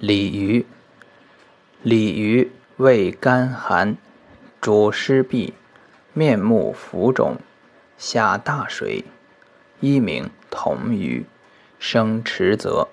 鲤鱼鲤鱼味甘寒主湿痹面目浮肿下大水一名同鱼生池泽。